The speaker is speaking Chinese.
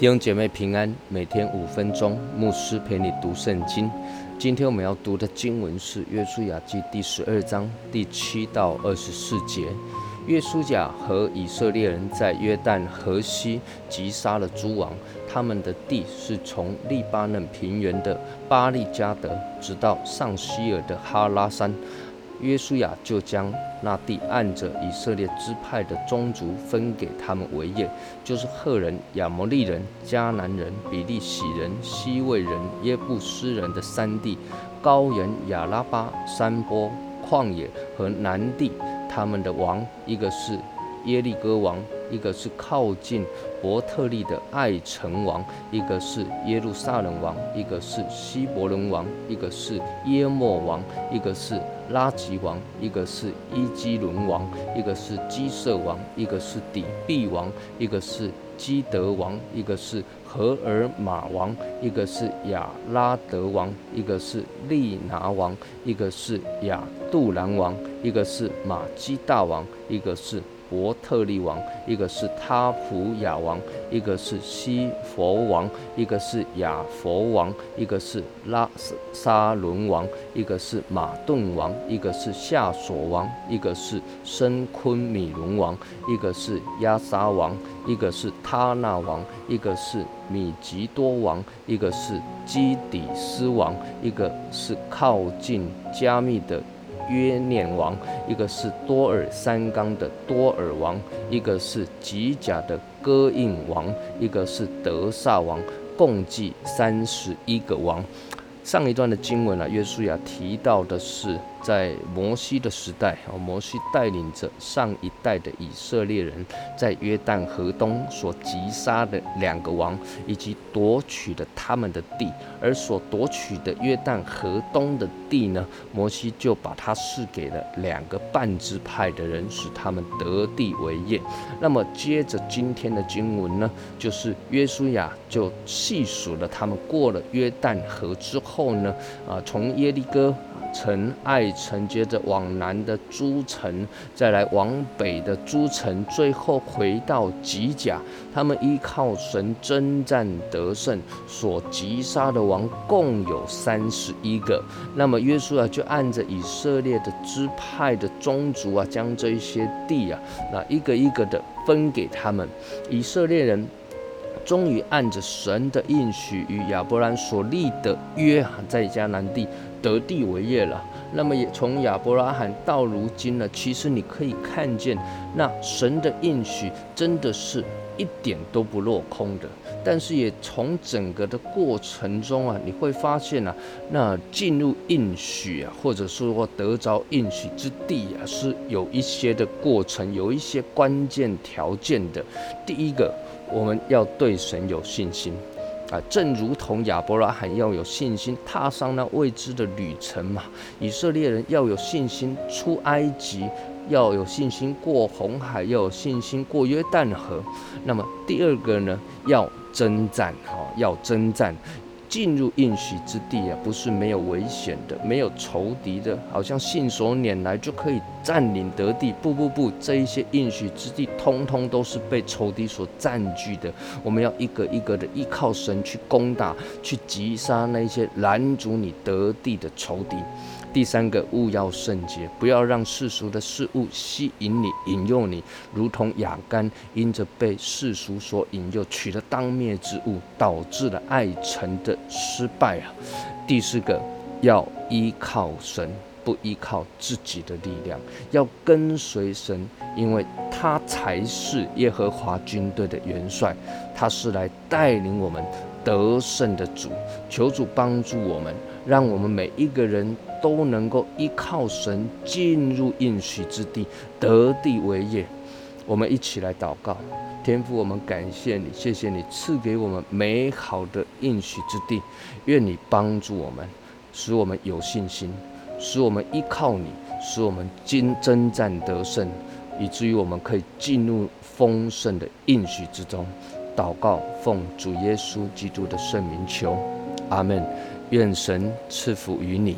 弟兄姐妹平安，每天五分钟，牧师陪你读圣经。今天我们要读的经文是《约书亚记》第十二章第七到二十四节。约书亚和以色列人在约旦河西击杀了诸王，他们的地是从利巴嫩平原的巴利加德，直到上希尔的哈拉山。约书亚就将那地按着以色列支派的宗族分给他们为业，就是赫人、亚摩利人、迦南人、比利洗人、西魏人、耶布斯人的三地，高原、亚拉巴、山坡、旷野和南地，他们的王，一个是耶利哥王。一个是靠近伯特利的爱城王，一个是耶路撒冷王，一个是希伯伦王，一个是耶莫王，一个是拉吉王，一个是伊基伦王，一个是基色王，一个是底壁王，一个是基德王，一个是荷尔玛王，一个是亚拉德王，一个是利拿王，一个是亚杜兰王，一个是马基大王，一个是。伯特利王，一个是他普亚王，一个是西佛王，一个是亚佛王，一个是拉沙伦王，一个是马顿王，一个是夏索王，一个是申昆米伦王，一个是亚沙王，一个是他那王，一个是米吉多王，一个是基底斯王，一个是靠近加密的。约念王，一个是多尔三纲的多尔王，一个是吉甲的戈印王，一个是德萨王，共计三十一个王。上一段的经文啊，约书亚提到的是。在摩西的时代，哦，摩西带领着上一代的以色列人，在约旦河东所击杀的两个王，以及夺取的他们的地，而所夺取的约旦河东的地呢，摩西就把它赐给了两个半支派的人，使他们得地为业。那么接着今天的经文呢，就是约书亚就细数了他们过了约旦河之后呢，啊，从耶利哥。城爱城，接着往南的诸城，再来往北的诸城，最后回到吉甲。他们依靠神征战得胜，所击杀的王共有三十一个。那么约书亚就按着以色列的支派的宗族啊，将这一些地啊，那一个一个的分给他们。以色列人终于按着神的应许与亚伯兰所立的约，在迦南地。得地为业了，那么也从亚伯拉罕到如今呢，其实你可以看见，那神的应许真的是一点都不落空的。但是也从整个的过程中啊，你会发现啊，那进入应许啊，或者说得着应许之地啊，是有一些的过程，有一些关键条件的。第一个，我们要对神有信心。啊，正如同亚伯拉罕要有信心踏上那未知的旅程嘛，以色列人要有信心出埃及，要有信心过红海，要有信心过约旦河。那么第二个呢，要征战，哈，要征战。进入应许之地啊，不是没有危险的，没有仇敌的，好像信手拈来就可以占领得地。不不不，这一些应许之地，通通都是被仇敌所占据的。我们要一个一个的依靠神去攻打，去击杀那些拦阻你得地的仇敌。第三个，勿要圣洁，不要让世俗的事物吸引你、引诱你，如同雅干因着被世俗所引诱，取了当灭之物，导致了爱神的失败啊。第四个，要依靠神，不依靠自己的力量，要跟随神，因为他才是耶和华军队的元帅，他是来带领我们得胜的主。求主帮助我们，让我们每一个人。都能够依靠神进入应许之地，得地为业。我们一起来祷告，天父，我们感谢你，谢谢你赐给我们美好的应许之地。愿你帮助我们，使我们有信心，使我们依靠你，使我们今征战得胜，以至于我们可以进入丰盛的应许之中。祷告，奉主耶稣基督的圣名求，阿门。愿神赐福于你。